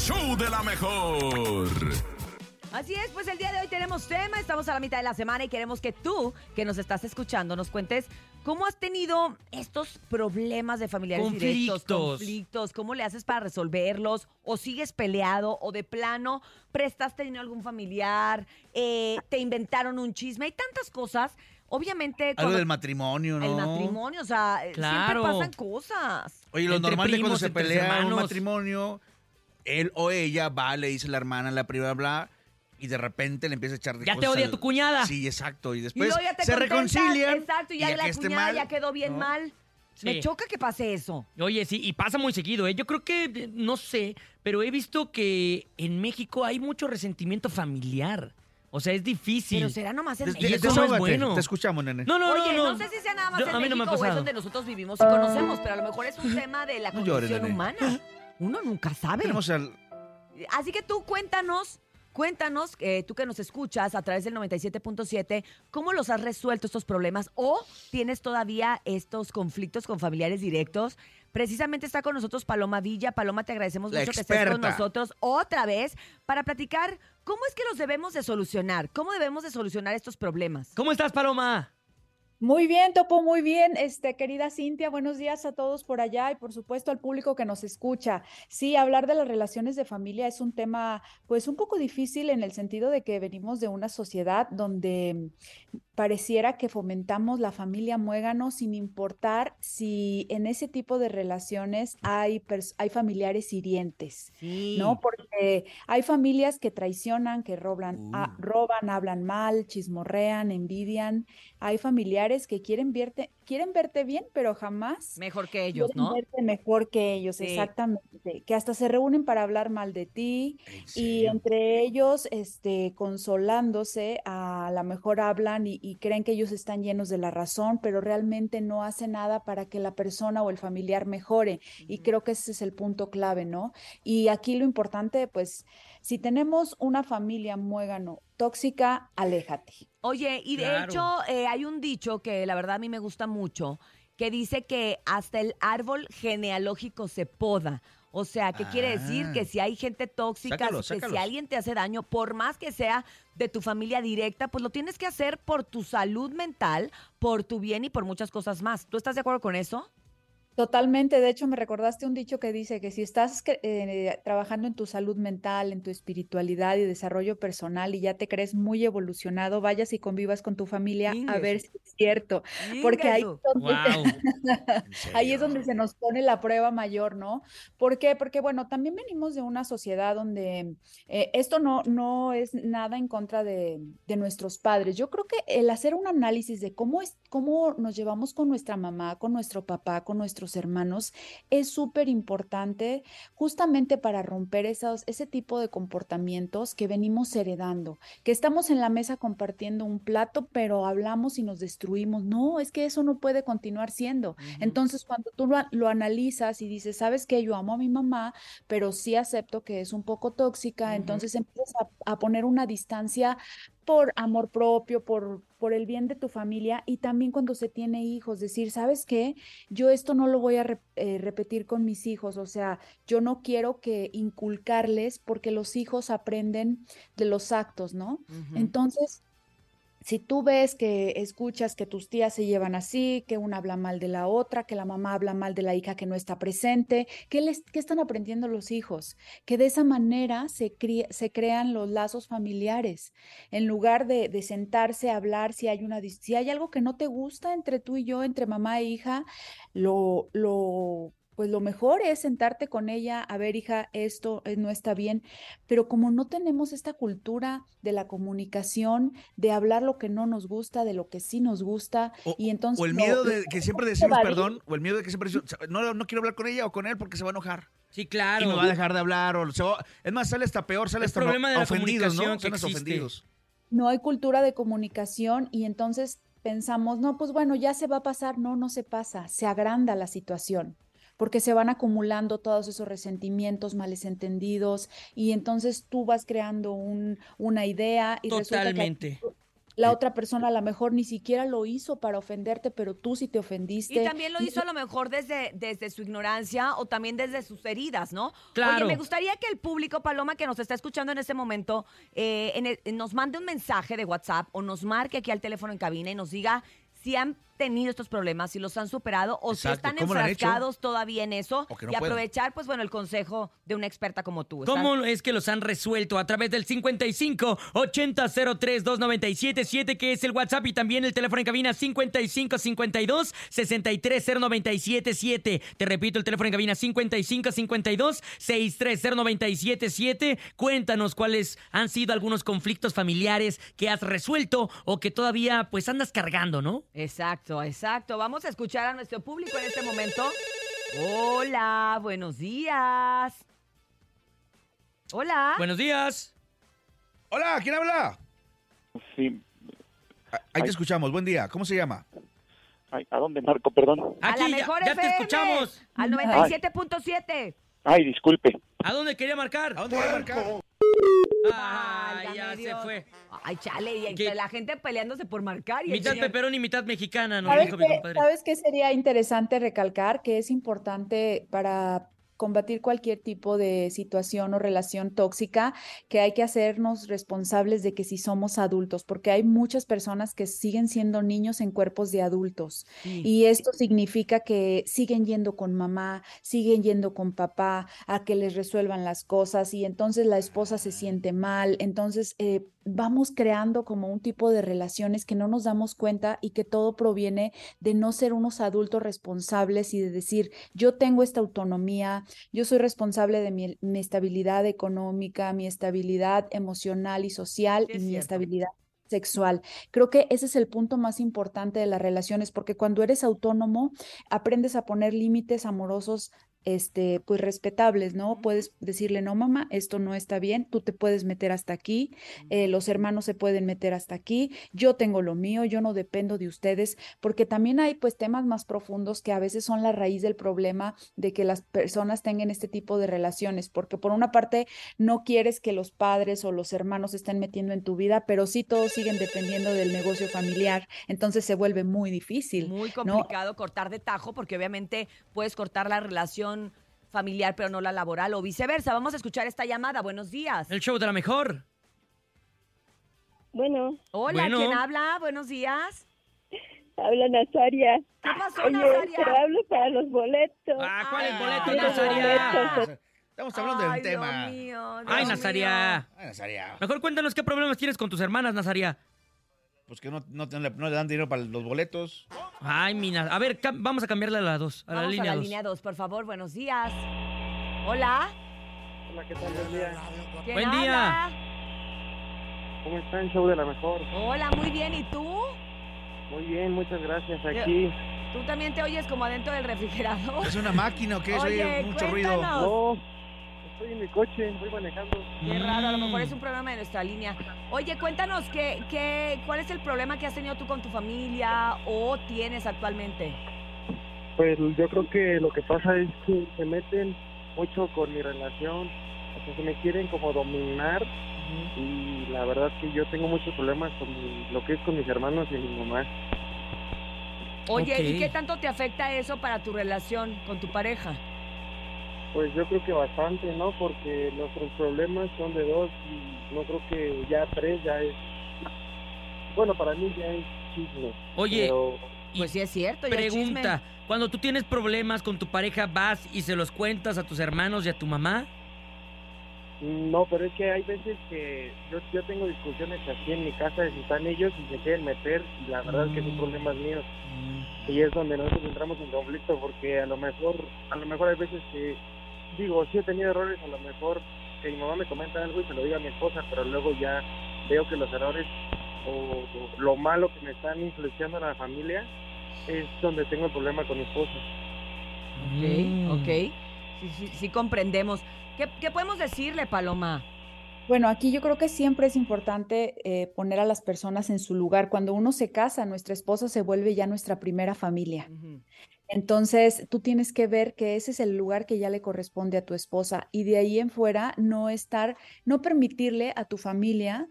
show de la mejor. Así es, pues el día de hoy tenemos tema, estamos a la mitad de la semana y queremos que tú, que nos estás escuchando, nos cuentes cómo has tenido estos problemas de familiares directos, Conflictos. conflictos, cómo le haces para resolverlos, o sigues peleado, o de plano prestaste dinero a algún familiar, eh, te inventaron un chisme, hay tantas cosas. Obviamente, Algo cuando del matrimonio, ¿no? el matrimonio, o sea, Claro. siempre pasan cosas. Oye, lo Entre normal cuando se pelea un hermanos. matrimonio, él o ella va, le dice la hermana la prima, bla, y de repente le empieza a echar de Ya te odia al- tu cuñada. Sí, exacto. Y después luego ya te se contentas, reconcilian. Exacto, y ya, y la que esté cuñada mal, ya quedó bien ¿no? mal. Me choca que pase eso. Oye, sí, y pasa muy seguido, ¿eh? Yo creo que, eh, no sé, pero he visto que en México hay mucho resentimiento familiar. O sea, es difícil. Pero será nomás en Des- México. eso no es desahógate, bueno. Te escuchamos, nene. No, no, Oye, no, no, sé si sea nada más Yo- en a mí no me ha o es pasado. donde nosotros vivimos y conocemos, pero a lo mejor es un tema de la No llores, condición nene. humana. Uno nunca sabe. Tenemos al... Así que tú cuéntanos, cuéntanos, eh, tú que nos escuchas a través del 97.7, ¿cómo los has resuelto estos problemas o tienes todavía estos conflictos con familiares directos? Precisamente está con nosotros Paloma Villa. Paloma, te agradecemos La mucho que estés con nosotros otra vez para platicar cómo es que los debemos de solucionar, cómo debemos de solucionar estos problemas. ¿Cómo estás, Paloma? Muy bien, Topo, muy bien. Este, querida Cintia, buenos días a todos por allá y por supuesto al público que nos escucha. Sí, hablar de las relaciones de familia es un tema pues un poco difícil en el sentido de que venimos de una sociedad donde pareciera que fomentamos la familia muégano sin importar si en ese tipo de relaciones hay, hay familiares hirientes. Sí. ¿no? Porque hay familias que traicionan, que roban, a- Uh. roban, hablan mal, chismorrean, envidian. Hay familiares que quieren verte, quieren verte bien, pero jamás Mejor que ellos, ¿no? verte mejor que ellos, Sí. exactamente. Que hasta se reúnen para hablar mal de ti ¿En y entre ellos, este, consolándose, a lo mejor hablan y, y creen que ellos están llenos de la razón, pero realmente no hacen nada para que la persona o el familiar mejore. Y creo que ese es el punto clave, ¿no? Y aquí lo importante, pues, si tenemos una familia muégano tóxica, aléjate. Oye, y de Claro. hecho eh, hay un dicho que la verdad a mí me gusta mucho, que dice que hasta el árbol genealógico se poda. O sea, ¿qué quiere decir? Ah. Que si hay gente tóxica, Sácalos, que si alguien te hace daño, por más que sea de tu familia directa, pues lo tienes que hacer por tu salud mental, por tu bien y por muchas cosas más. ¿Tú estás de acuerdo con eso? Totalmente, de hecho me recordaste un dicho que dice que si estás eh, trabajando en tu salud mental, en tu espiritualidad y desarrollo personal y ya te crees muy evolucionado, vayas y convivas con tu familia a ver si es cierto, porque ahí, es donde se nos pone la prueba mayor, ¿no? ¿Por qué? Porque bueno, también venimos de una sociedad donde eh, esto no, no es nada en contra de, de nuestros padres. Yo creo que el hacer un análisis de cómo es, cómo nos llevamos con nuestra mamá, con nuestro papá, con nuestros hermanos, es súper importante justamente para romper esos, ese tipo de comportamientos que venimos heredando, que estamos en la mesa compartiendo un plato, pero hablamos y nos destruimos. No, es que eso no puede continuar siendo. Entonces, cuando tú lo, lo analizas y dices, sabes que yo amo a mi mamá, pero sí acepto que es un poco tóxica, entonces empiezas a, a poner una distancia por amor propio, por, por el bien de tu familia y también cuando se tiene hijos, decir, ¿sabes qué? Yo esto no lo voy a rep- eh, repetir con mis hijos, o sea, yo no quiero que inculcarles porque los hijos aprenden de los actos, ¿no? Entonces, si tú ves que escuchas que tus tías se llevan así, que una habla mal de la otra, que la mamá habla mal de la hija que no está presente, ¿qué, les, qué están aprendiendo los hijos? Que de esa manera se, se crean los lazos familiares. En lugar de, de sentarse a hablar, si hay, una, si hay algo que no te gusta entre tú y yo, entre mamá e hija, lo, lo, pues lo mejor es sentarte con ella, a ver, hija, esto eh, no está bien, pero como no tenemos esta cultura de la comunicación, de hablar lo que no nos gusta, de lo que sí nos gusta, O, y entonces... o el miedo de que siempre decimos perdón, o el miedo de que siempre decimos, no, no quiero hablar con ella o con él porque se va a enojar. Sí, Y claro. me va a dejar de hablar. O se va- es más, sale hasta peor, sale El hasta problema de la ofendidos, ¿no? que ofendidos. no hay cultura de comunicación y entonces pensamos, no, pues bueno, ya se va a pasar. No, no se pasa, se agranda la situación porque se van acumulando todos esos resentimientos, males entendidos y entonces tú vas creando un, una idea y resulta que Totalmente. La otra persona a lo mejor ni siquiera lo hizo para ofenderte, pero tú sí te ofendiste. Y también lo hizo a lo mejor desde, desde su ignorancia o también desde sus heridas, ¿no? Claro. Oye, me gustaría que el público, Paloma, que nos está escuchando en este momento, eh, en el- nos mande un mensaje de WhatsApp o nos marque aquí al teléfono en cabina y nos diga si han tenido estos problemas, si los han superado o si Exacto, están ¿cómo lo han hecho? enfrascados todavía en eso no y pueden. aprovechar, pues bueno, el consejo de una experta como tú. ¿Estás- ¿Cómo es que los han resuelto? A través del 55 80 03 297 7, que es el WhatsApp, y también el teléfono en cabina 55 52 63 097 7. Te repito, el teléfono en cabina 55 52 63 097 7. Cuéntanos cuáles han sido algunos conflictos familiares que has resuelto o que todavía pues andas cargando, ¿no? Exacto, exacto. Vamos a escuchar a nuestro público en este momento. Hola, buenos días. Hola. Buenos días. Hola, ¿quién habla? Sí. Ah, Ahí te escuchamos. Buen día. ¿Cómo se llama? Ay, ¿A dónde marco? Perdón. a Aquí la ya- mejor ya, te FM, escuchamos. Al 97.7. Ay, disculpe. ¿A dónde quería marcar? ¿A dónde va a marcar? Ay, ya se fue. Ay, chale, y ¿Qué? la gente peleándose por marcar. Y el Mitad señor- peperón y mitad mexicana, nos ¿Sabes dijo mi qué, compadre. ¿Sabes qué sería interesante recalcar? Que es importante para combatir cualquier tipo de situación o relación tóxica, que hay que hacernos responsables de que si somos adultos, porque hay muchas personas que siguen siendo niños en cuerpos de adultos. Sí. Y esto significa que siguen yendo con mamá, siguen yendo con papá a que les resuelvan las cosas y entonces la esposa se siente mal. Entonces eh, vamos creando como un tipo de relaciones que no nos damos cuenta y que todo proviene de no ser unos adultos responsables y de decir, yo tengo esta autonomía, yo soy responsable de mi, mi estabilidad económica, mi estabilidad emocional y social Sí, y es mi cierto. estabilidad sexual. Creo que ese es el punto más importante de las relaciones, porque cuando eres autónomo, aprendes a poner límites amorosos, este, pues respetables, ¿no? Puedes decirle, no, mamá, esto no está bien, tú te puedes meter hasta aquí, eh, los hermanos se pueden meter hasta aquí, yo tengo lo mío, yo no dependo de ustedes, porque también hay pues temas más profundos que a veces son la raíz del problema de que las personas tengan este tipo de relaciones, porque por una parte no quieres que los padres o los hermanos se estén metiendo en tu vida, pero sí todos siguen dependiendo del negocio familiar, entonces se vuelve muy difícil. Muy ¿no? complicado cortar de tajo porque obviamente puedes cortar la relación familiar pero no la laboral o viceversa. Vamos a escuchar esta llamada. Buenos días. El show de la mejor. Bueno, Hola, Bueno. ¿quién habla? Buenos días. habla Nazaria. ¿Qué pasó, Oye, Nazaria? te hablo para los boletos. Ah, ¿cuál es Ay, boleto, quiero Nazaria? boletos. Estamos hablando Ay, del tema. Dios mío, Ay, Nazaria. Ay, Nazaria. Mejor cuéntanos qué problemas tienes con tus hermanas, Nazaria. Pues que no, no, no le dan dinero para los boletos. Ay, mina. A ver, vamos a cambiarle a la 2, a la Vamos línea a la 2. línea 2, por favor. Buenos días. Hola. Hola, ¿qué tal? Buen día. ¿Quién Buen día. habla? ¿Cómo están? Show de la mejor. Hola, muy bien. ¿Y tú? Muy bien, muchas gracias. Aquí. ¿Tú también te oyes como adentro del refrigerador? ¿Es una máquina o qué? Oye Oye, mucho ruido. cuéntanos. No, estoy en mi coche, voy manejando. Qué raro, a lo mejor es un problema de nuestra línea. Oye, cuéntanos, ¿qué, qué, ¿cuál es el problema que has tenido tú con tu familia o tienes actualmente? Pues yo creo que lo que pasa es que se meten mucho con mi relación. O sea, que me quieren como dominar. Y la verdad que yo tengo muchos problemas con mi- lo que es con mis hermanos y mi mamá. Oye, ¿y qué tanto te afecta eso para tu relación con tu pareja? Pues yo creo que bastante, ¿no? Porque nuestros problemas son de dos y no creo que ya tres ya es... Bueno, para mí ya es chisme. Oye, Pero y Pues sí es cierto, ya es chisme. pregunta. Cuando tú tienes problemas con tu pareja, ¿vas y se los cuentas a tus hermanos y a tu mamá? no, pero es que hay veces que yo, yo tengo discusiones aquí en mi casa de si están ellos y se quieren meter y la verdad es que son problemas míos. Y es donde nosotros entramos en conflicto porque a lo mejor, a lo mejor hay veces que, digo, sí he tenido errores, a lo mejor que mi mamá me comenta algo y se lo diga a mi esposa, pero luego ya veo que los errores o, o lo malo que me están influenciando en la familia es donde tengo el problema con mi esposa. Mm. Ok, ok. Sí, sí, sí comprendemos. ¿Qué, qué podemos decirle, Paloma? Bueno, aquí yo creo que siempre es importante eh, poner a las personas en su lugar. Cuando uno se casa, nuestra esposa se vuelve ya nuestra primera familia. Entonces, tú tienes que ver que ese es el lugar que ya le corresponde a tu esposa y de ahí en fuera no estar, no permitirle a tu familia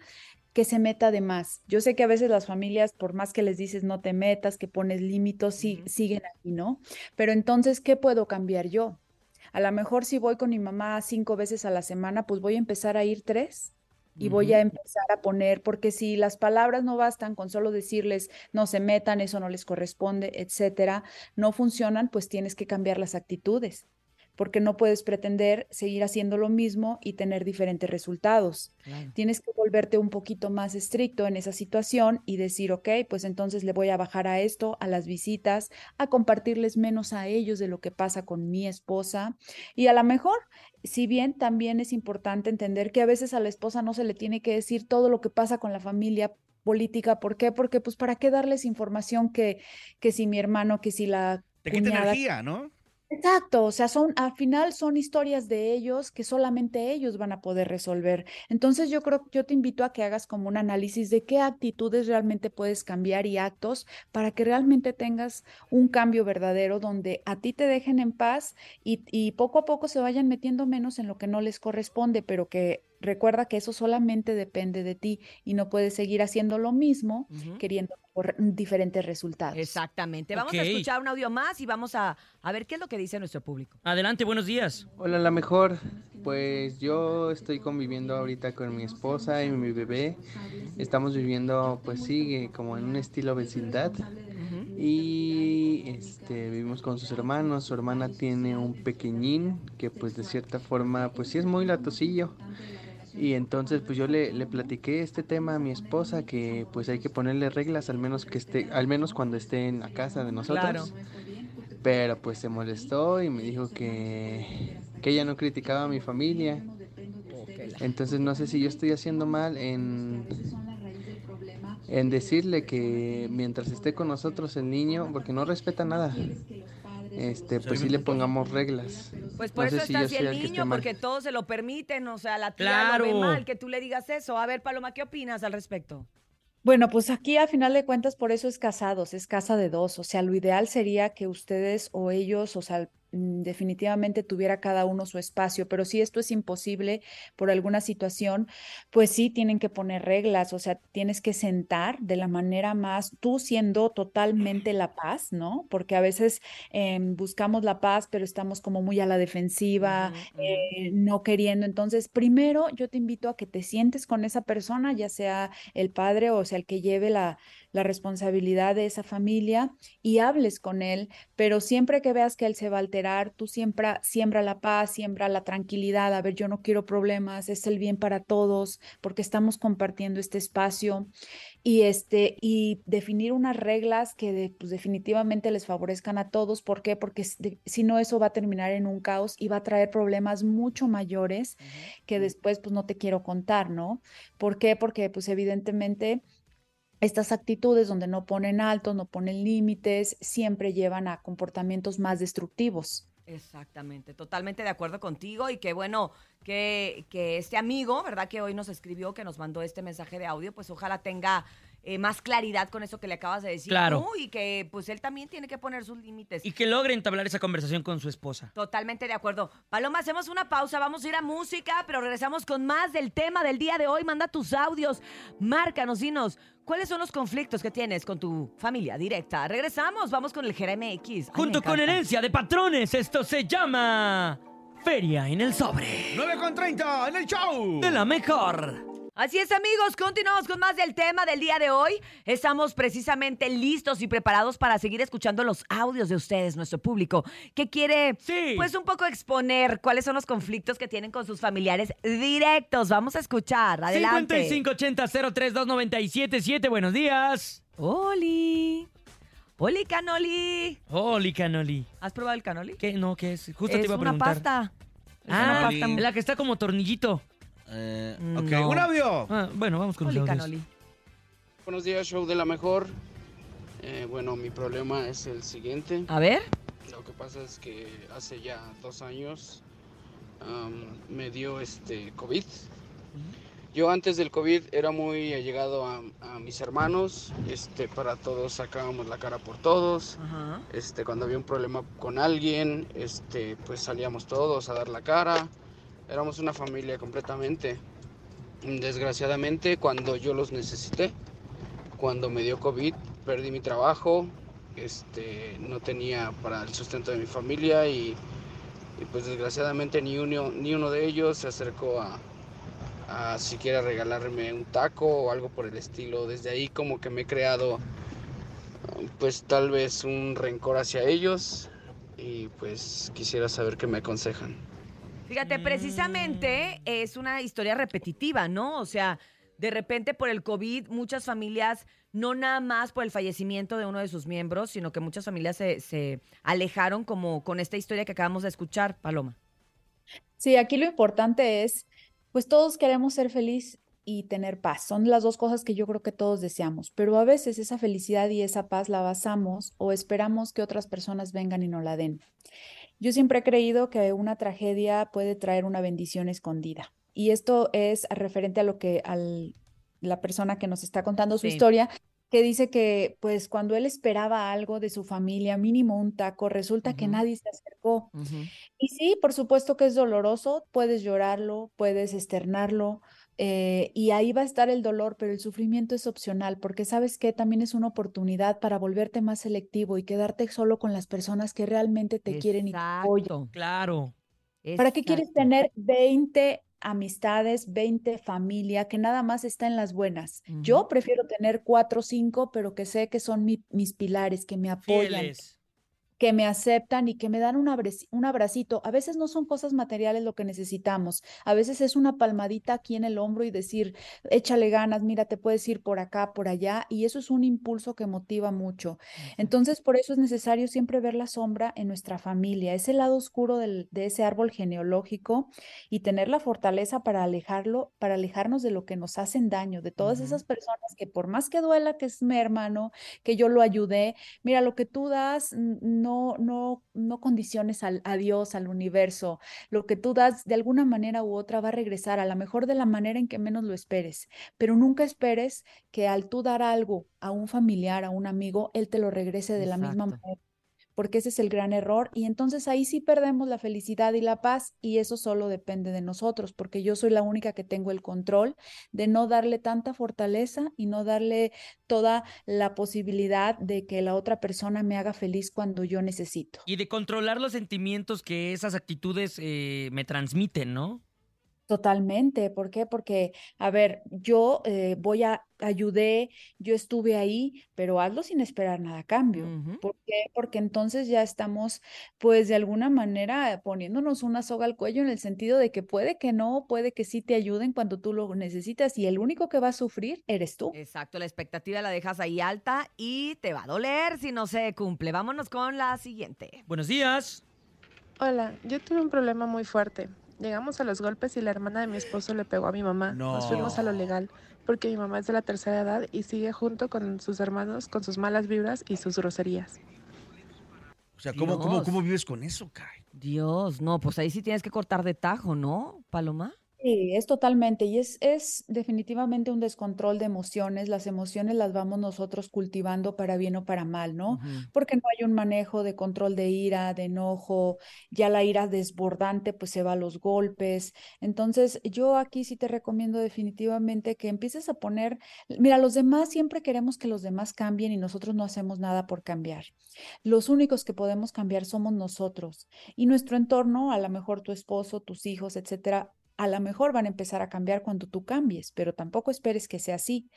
que se meta de más. Yo sé que a veces las familias, por más que les dices no te metas, que pones límites, sí, siguen aquí, ¿no? Pero entonces, ¿qué puedo cambiar yo? A lo mejor si voy con mi mamá cinco veces a la semana, pues voy a empezar a ir tres y voy a empezar a poner, porque si las palabras no bastan con solo decirles no se metan, eso no les corresponde, etcétera, no funcionan, pues tienes que cambiar las actitudes porque no puedes pretender seguir haciendo lo mismo y tener diferentes resultados. Tienes que volverte un poquito más estricto en esa situación y decir, ok, pues entonces le voy a bajar a esto, a las visitas, a compartirles menos a ellos de lo que pasa con mi esposa. Y a lo mejor, si bien también es importante entender que a veces a la esposa no se le tiene que decir todo lo que pasa con la familia política, ¿por qué? Porque pues para qué darles información que, que si mi hermano, que si la... Te quita energía, ¿no? Exacto, o sea, son, al final son historias de ellos que solamente ellos van a poder resolver. Entonces yo creo, yo te invito a que hagas como un análisis de qué actitudes realmente puedes cambiar y actos para que realmente tengas un cambio verdadero donde a ti te dejen en paz y, y poco a poco se vayan metiendo menos en lo que no les corresponde, pero que recuerda que eso solamente depende de ti y no puedes seguir haciendo lo mismo queriendo por diferentes resultados. Exactamente. Vamos a escuchar un audio más y vamos a, a ver qué es lo que dice nuestro público. Adelante, buenos días. Hola, la mejor. Pues yo estoy conviviendo ahorita con mi esposa y mi bebé. Estamos viviendo, pues sigue como en un estilo vecindad. Y este, vivimos con sus hermanos. Su hermana tiene un pequeñín que pues de cierta forma, pues sí es muy latosillo. Y entonces pues yo le, le platiqué este tema a mi esposa que pues hay que ponerle reglas al menos que esté, al menos cuando esté en la casa de nosotros. Pero pues se molestó y me dijo que, que ella no criticaba a mi familia. Entonces no sé si yo estoy haciendo mal en, en decirle que mientras esté con nosotros el niño, porque no respeta nada, este, pues sí le pongamos reglas. Pues por No eso está así el niño, porque todos se lo permiten, o sea, la tía Claro. lo ve mal que tú le digas eso. A ver, Paloma, ¿qué opinas al respecto? Bueno, pues aquí a final de cuentas por eso es casados, es casa de dos, o sea, lo ideal sería que ustedes o ellos, o sea, definitivamente tuviera cada uno su espacio, pero si esto es imposible por alguna situación, pues sí tienen que poner reglas, o sea, tienes que sentar de la manera más, tú siendo totalmente la paz, ¿no? Porque a veces em, buscamos la paz, pero estamos como muy a la defensiva, eh, no queriendo. Entonces, primero yo te invito a que te sientes con esa persona, ya sea el padre o sea el que lleve la, la responsabilidad de esa familia y hables con él, pero siempre que veas que él se va a alterar, tú siempre siembra la paz, siembra la tranquilidad, a ver, yo no quiero problemas, es el bien para todos, porque estamos compartiendo este espacio y este y definir unas reglas que de- pues, definitivamente les favorezcan a todos, ¿por qué? Porque si no eso va a terminar en un caos y va a traer problemas mucho mayores que después pues no te quiero contar, ¿no? ¿Por qué? Porque pues evidentemente estas actitudes donde no ponen altos, no ponen límites, siempre llevan a comportamientos más destructivos. Exactamente, totalmente de acuerdo contigo y que bueno, que, que este amigo, ¿verdad? Que hoy nos escribió, que nos mandó este mensaje de audio, pues ojalá tenga eh, más claridad con eso que le acabas de decir Claro. tú y que pues él también tiene que poner sus límites. Y que logre entablar esa conversación con su esposa. Totalmente de acuerdo. Paloma, hacemos una pausa, vamos a ir a música, pero regresamos con más del tema del día de hoy. Manda tus audios, márcanos, dinos, ¿cuáles son los conflictos que tienes con tu familia directa? Regresamos, vamos con el GRMX. Junto con herencia de patrones, esto se llama Feria en el Sobre. 9 con 30 en el show. De la mejor. Así es, amigos, continuamos con más del tema del día de hoy. Estamos precisamente listos y preparados para seguir escuchando los audios de ustedes, nuestro público, que quiere, Sí. pues, un poco exponer cuáles son los conflictos que tienen con sus familiares directos. Vamos a escuchar, adelante. 5580-032977. Buenos días. ¡Oli! ¡Oli, canoli! Hola, Canoli. ¿Has probado el canoli? ¿Qué? No, ¿qué es? Justo es te iba a una preguntar. pasta. Es Ah, una pasta. la que está como tornillito. Eh, Mm, ok, no. un audio. Ah, bueno, vamos con los Oli, audios. canoli. Buenos días, show de la mejor. Eh, bueno, mi problema es el siguiente. A ver. Lo que pasa es que hace ya dos años am, me dio este COVID. Yo antes del COVID era muy allegado a, a mis hermanos. Este, para todos sacábamos la cara por todos. Ajá. Este, cuando había un problema con alguien, este, pues salíamos todos a dar la cara. Éramos una familia completamente. Desgraciadamente, cuando yo los necesité, cuando me dio COVID, perdí mi trabajo, este, no tenía para el sustento de mi familia y, pues desgraciadamente ni uno, ni uno de ellos se acercó a siquiera regalarme un taco o algo por el estilo. Desde ahí como que me he creado pues tal vez un rencor hacia ellos y pues quisiera saber qué me aconsejan. Fíjate, precisamente es una historia repetitiva, ¿no? O sea, de repente por el COVID muchas familias, no nada más por el fallecimiento de uno de sus miembros, sino que muchas familias se, se alejaron como con esta historia que acabamos de escuchar, Paloma. Sí, aquí lo importante es, pues todos queremos ser feliz y tener paz. Son las dos cosas que yo creo que todos deseamos, pero a veces esa felicidad y esa paz la basamos o esperamos que otras personas vengan y nos la den. Yo siempre he creído que una tragedia puede traer una bendición escondida. Y esto es referente a lo que al, la persona que nos está contando su Sí. historia, que dice que pues cuando él esperaba algo de su familia, mínimo un taco, resulta que nadie se acercó. Y sí, por supuesto que es doloroso, puedes llorarlo, puedes externarlo, eh, y ahí va a estar el dolor, pero el sufrimiento es opcional, porque sabes que también es una oportunidad para volverte más selectivo y quedarte solo con las personas que realmente te quieren y te apoyan. Claro. ¿Para qué quieres tener 20 amistades, 20 familia, que nada más está en las buenas? Yo prefiero tener cuatro o cinco, pero que sé que son mi- mis pilares, que me apoyan, Fieles. Que me aceptan y que me dan un, abraci- un abracito. A veces no son cosas materiales lo que necesitamos, a veces es una palmadita aquí en el hombro y decir, échale ganas, mira, te puedes ir por acá, por allá, y eso es un impulso que motiva mucho. Entonces, por eso es necesario siempre ver la sombra en nuestra familia, ese lado oscuro del- de ese árbol genealógico y tener la fortaleza para alejarlo, para alejarnos de lo que nos hacen daño, de todas esas personas que por más que duela que es mi hermano, que yo lo ayudé, mira, lo que tú das, n- no, no, no condiciones al, a Dios, al universo. Lo que tú das de alguna manera u otra va a regresar, a lo mejor de la manera en que menos lo esperes, pero nunca esperes que al tú dar algo a un familiar, a un amigo, él te lo regrese de la misma manera. Porque ese es el gran error. Y entonces ahí sí perdemos la felicidad y la paz. Y eso solo depende de nosotros, porque yo soy la única que tengo el control de no darle tanta fortaleza y no darle toda la posibilidad de que la otra persona me haga feliz cuando yo necesito. Y de controlar los sentimientos que esas actitudes eh, me transmiten, ¿no? Totalmente. ¿Por qué? Porque, a ver, yo eh, voy a, ayudé, yo estuve ahí, pero hazlo sin esperar nada a cambio. ¿Por qué? Porque entonces ya estamos, pues, de alguna manera poniéndonos una soga al cuello en el sentido de que puede que no, puede que sí te ayuden cuando tú lo necesitas y el único que va a sufrir eres tú. Exacto, la expectativa la dejas ahí alta y te va a doler si no se cumple. Vámonos con la siguiente. Buenos días. Hola, yo tuve un problema muy fuerte. Llegamos a los golpes y la hermana de mi esposo le pegó a mi mamá. Nos fuimos a lo legal porque mi mamá es de la tercera edad y sigue junto con sus hermanos con sus malas vibras y sus groserías. O sea, ¿cómo, cómo, cómo vives con eso, Kai? Dios, no, pues ahí sí tienes que cortar de tajo, ¿no, Paloma? Sí, es totalmente, y es, es definitivamente un descontrol de emociones. Las emociones las vamos nosotros cultivando para bien o para mal, ¿no? Ujú. Porque no hay un manejo de control de ira, de enojo, ya la ira desbordante pues se va a los golpes. Entonces, yo aquí sí te recomiendo definitivamente que empieces a poner, mira, los demás siempre queremos que los demás cambien y nosotros no hacemos nada por cambiar. Los únicos que podemos cambiar somos nosotros y nuestro entorno, a lo mejor tu esposo, tus hijos, etcétera, a lo mejor van a empezar a cambiar cuando tú cambies, pero tampoco esperes que sea así.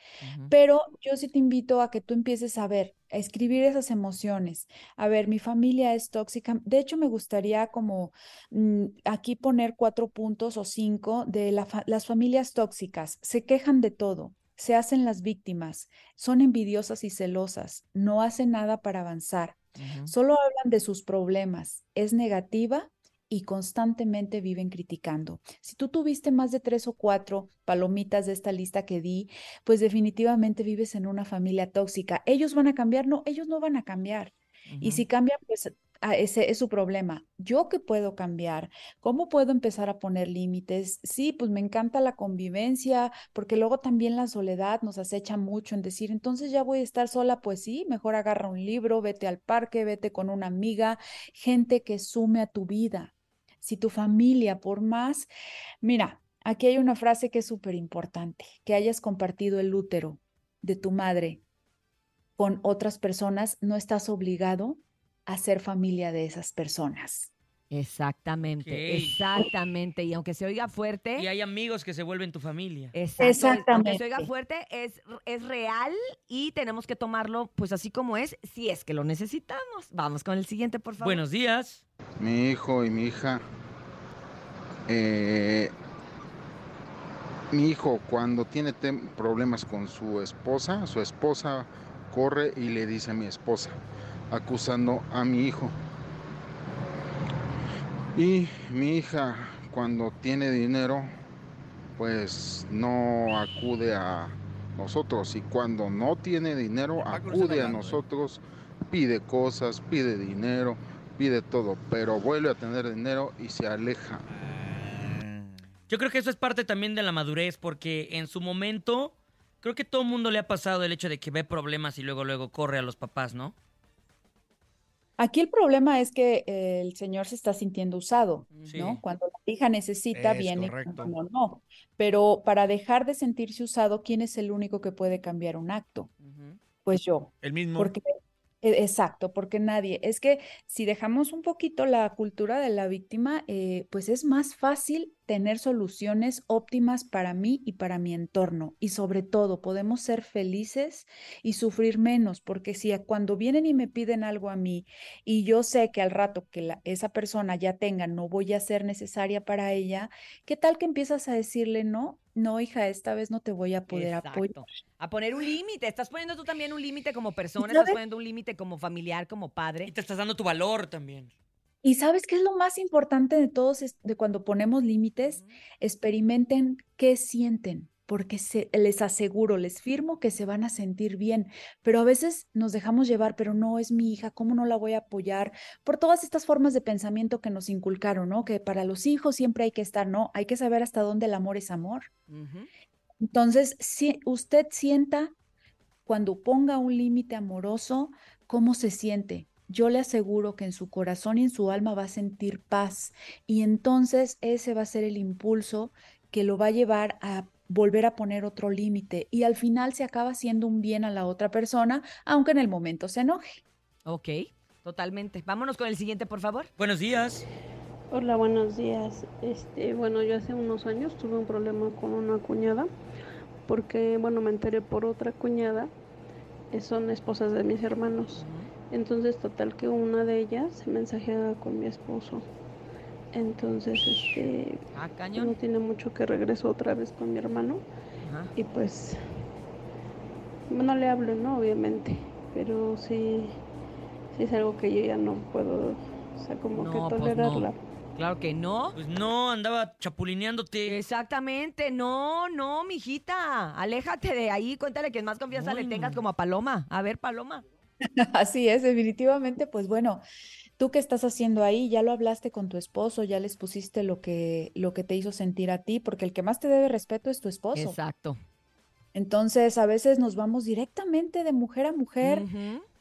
Pero yo sí te invito a que tú empieces a ver, a escribir esas emociones. A ver, mi familia es tóxica. De hecho, me gustaría como mm, aquí poner cuatro puntos o cinco de la fa- las familias tóxicas. Se quejan de todo. Se hacen las víctimas, son envidiosas y celosas, no hacen nada para avanzar, solo hablan de sus problemas, es negativa y constantemente viven criticando. Si tú tuviste más de tres o cuatro palomitas de esta lista que di, pues definitivamente vives en una familia tóxica. ¿Ellos van a cambiar? No, ellos no van a cambiar. Y si cambian, pues ah, ese es su problema. ¿Yo qué puedo cambiar? ¿Cómo puedo empezar a poner límites? Sí, pues me encanta la convivencia, porque luego también la soledad nos acecha mucho en decir, entonces ya voy a estar sola, pues sí, mejor agarra un libro, vete al parque, vete con una amiga, gente que sume a tu vida. Si tu familia, por más, mira, aquí hay una frase que es súper importante, que hayas compartido el útero de tu madre con otras personas, no estás obligado a ser familia de esas personas. Exactamente, exactamente. Y aunque se oiga fuerte, Y hay amigos que se vuelven tu familia. exacto, es- aunque Exactamente. se oiga fuerte, es, es real y tenemos que tomarlo pues así como es, si es que lo necesitamos. Vamos con el siguiente, por favor. Buenos días. Mi hijo y mi hija. eh, mi hijo cuando tiene problemas con su esposa, su esposa corre y le dice a mi esposa, acusando a mi hijo. Y mi hija cuando tiene dinero, pues no acude a nosotros. Y cuando no tiene dinero, acude a ¿eh? nosotros, pide cosas, pide dinero, pide todo, pero vuelve a tener dinero y se aleja. Yo creo que eso es parte también de la madurez, porque en su momento, creo que todo el mundo le ha pasado el hecho de que ve problemas y luego, luego corre a los papás, ¿no? Aquí el problema es que eh, el señor se está sintiendo usado, Sí. ¿no? Cuando la hija necesita, Es viene correcto. cuando no. Pero para dejar de sentirse usado, ¿quién es el único que puede cambiar un acto? Pues yo. El mismo. Porque, e- exacto, porque nadie. Es que si dejamos un poquito la cultura de la víctima, eh, pues es más fácil tener soluciones óptimas para mí y para mi entorno. Y sobre todo, podemos ser felices y sufrir menos, porque si cuando vienen y me piden algo a mí y yo sé que al rato que la- esa persona ya tenga, no voy a ser necesaria para ella, ¿qué tal que empiezas a decirle, no, no, hija, esta vez no te voy a poder apoyar? A poner un límite. Estás poniendo tú también un límite como persona, estás poniendo un límite como familiar, como Y padre. te estás dando tu valor también. Y sabes qué es lo más importante de todos, es- de cuando ponemos límites, experimenten qué sienten, porque se- les aseguro, les firmo que se van a sentir bien, pero a veces nos dejamos llevar, pero no es mi hija, ¿cómo no la voy a apoyar? Por todas estas formas de pensamiento que nos inculcaron, ¿no? Que para los hijos siempre hay que estar, ¿no? Hay que saber hasta dónde el amor es amor. Entonces, si usted sienta cuando ponga un límite amoroso, ¿cómo se siente? Yo le aseguro que en su corazón y en su alma va a sentir paz y entonces ese va a ser el impulso que lo va a llevar a volver a poner otro límite y al final se acaba haciendo un bien a la otra persona, aunque en el momento se enoje. Ok, totalmente. Vámonos con el siguiente, por favor. Buenos días. Hola, buenos días. Este, bueno, yo hace unos años tuve un problema con una cuñada porque, bueno, me enteré por otra cuñada, son esposas de mis hermanos. Entonces, total que una de ellas se mensajea con mi esposo. Entonces, este, Ah, no cañón. tiene mucho que regreso otra vez con mi hermano Ajá. y pues no le hablo, ¿no? Obviamente, pero sí, sí es algo que yo ya no puedo, o sea, como No, que pues no. tolerarla. Claro que no. Pues no, andaba chapulineándote. Exactamente, no, no, mijita. Aléjate de ahí, cuéntale que más confianza le tengas no. como a Paloma. A ver, Paloma. Así es, definitivamente, pues bueno, tú qué estás haciendo ahí, ya lo hablaste con tu esposo, ya les pusiste lo que, lo que te hizo sentir a ti, porque el que más te debe respeto es tu esposo. Exacto. Entonces, a veces nos vamos directamente de mujer a mujer.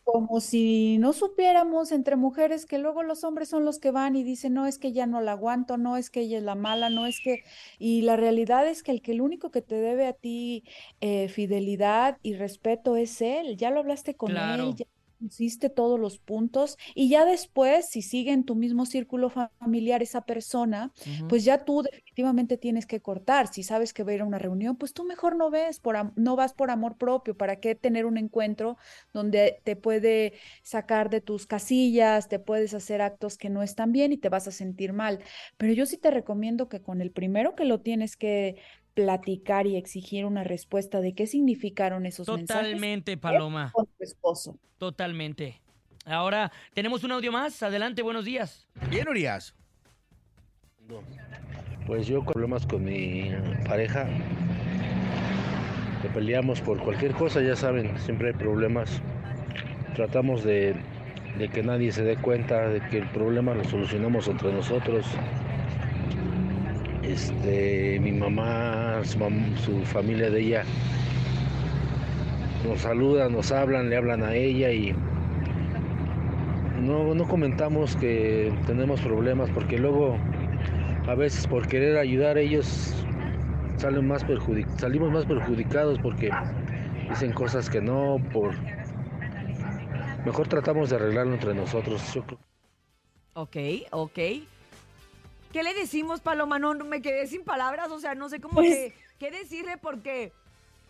Como si no supiéramos entre mujeres que luego los hombres son los que van y dicen, no, es que ya no la aguanto, no es que ella es la mala, no es que... Y la realidad es que el que el único que te debe a ti eh, fidelidad y respeto es él. Ya lo hablaste con Claro. él, ya pusiste todos los puntos y ya después, si sigue en tu mismo círculo fa- familiar esa persona, pues ya tú definitivamente tienes que cortar. Si sabes que va a ir a una reunión, pues tú mejor no ves por no vas por amor propio. ¿Para qué tener un encuentro donde te puede sacar de tus casillas, te puedes hacer actos que no están bien y te vas a sentir mal? Pero yo sí te recomiendo que con el primero que lo tienes que platicar y exigir una respuesta de qué significaron esos mensajes Totalmente, Paloma. con tu esposo. Totalmente. Ahora, tenemos un audio más. Adelante, buenos días. Bien, Urias. Pues yo con problemas con mi pareja, que peleamos por cualquier cosa, ya saben, siempre hay problemas. Tratamos de, de que nadie se dé cuenta de que el problema lo solucionamos entre nosotros. Este, mi mamá, su, familia de ella nos saludan, nos hablan, le hablan a ella y no, no comentamos que tenemos problemas porque luego a veces por querer ayudar ellos salen más salimos más perjudicados porque dicen cosas que no, por mejor tratamos de arreglarlo entre nosotros. Yo creo- Ok, ok. ¿Qué le decimos, Paloma? No, no, me quedé sin palabras, o sea, no sé cómo Pues- que- qué decirle porque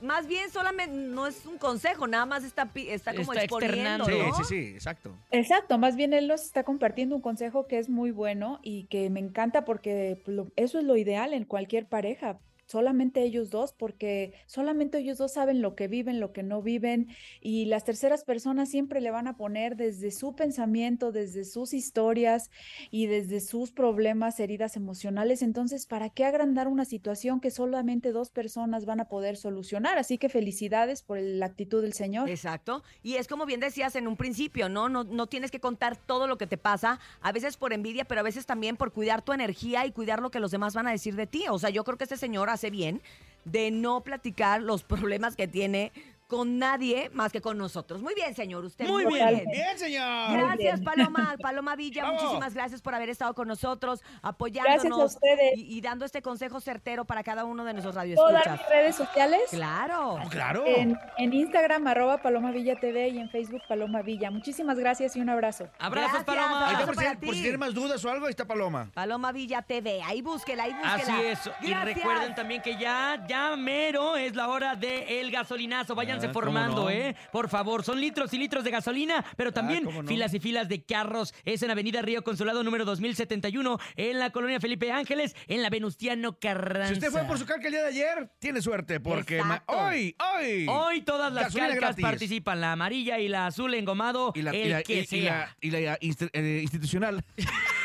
más bien solamente no es un consejo, nada más está, pi- está como Está exponiendo, externando. Sí, ¿no? sí, sí, exacto. Exacto, más bien él nos está compartiendo un consejo que es muy bueno y que me encanta porque lo- eso es lo ideal en cualquier pareja. Solamente ellos dos, porque solamente ellos dos saben lo que viven, lo que no viven, y las terceras personas siempre le van a poner desde su pensamiento, desde sus historias y desde sus problemas, heridas emocionales. Entonces, ¿para qué agrandar una situación que solamente dos personas van a poder solucionar? Así que felicidades por la actitud del Señor. Exacto. Y es como bien decías en un principio, ¿no? ¿no? No tienes que contar todo lo que te pasa, a veces por envidia, pero a veces también por cuidar tu energía y cuidar lo que los demás van a decir de ti. O sea, yo creo que este señor bien de no platicar los problemas que tiene con nadie más que con nosotros. Muy bien, señor. Usted Muy muy, bien. bien. Bien, señor. Gracias, Paloma. Paloma Villa, Vamos. muchísimas gracias por haber estado con nosotros, apoyándonos y, y dando este consejo certero para cada uno de nuestros ¿Puedo dar radioescuchas. mis redes sociales? Claro. Claro. En, en Instagram, arroba Paloma Villa TV y en Facebook, Paloma Villa. Muchísimas gracias y un abrazo. Abrazos, Gracias, Paloma. Abrazo por, si, por si ti. tiene más dudas o algo, ahí está Paloma. Paloma Villa TV. Ahí búsquela, ahí búsquela. Así es. Y recuerden también que ya, ya mero es la hora de el gasolinazo. Ah, ¿cómo formando, no? ¿eh? Por favor, son litros y litros de gasolina, pero también ¿cómo no? filas y filas de carros. Es en Avenida Río Consulado número 2071, en la colonia Felipe Ángeles, en la Venustiano Carranza. Si usted fue por su calca el día de ayer, tiene suerte, porque hoy, hoy. Hoy todas las calcas gratis. participan, la amarilla y la azul engomado, Y la, el y la- que y- y sea. la- y la inst- eh, institucional.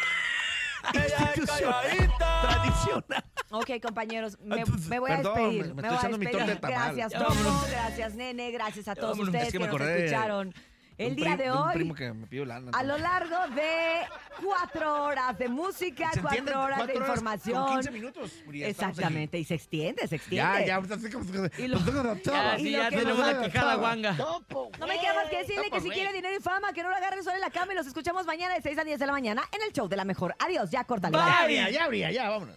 institucional. Tradicional. Ok, compañeros, me, voy a despedir. me- me me estoy voy a echando mi despedir. torta de tamal. Gracias, vámonos. Gracias, Nene. Gracias a todos vámonos. ustedes Es que que, me nos acordé escucharon el día de un hoy. primo que me pidió lana. A lo largo de cuatro horas de música, ¿Se entiende? cuatro horas de Cuatro horas información. Con 15 minutos. Uri, ya estamos Exactamente, y se extiende, se extiende. Ya, ya, ahorita estoy como. Y lo- Ya, Y sí, lo ya que tenemos nos- la quejada guanga. No me queda más que decirle que si quiere dinero y fama, que no lo agarre solo en la cama y los escuchamos mañana de 6 a 10 de la mañana en el show de la mejor. Adiós, ya córtale. Bye. Ya, habría, ya, habría, ya, vámonos.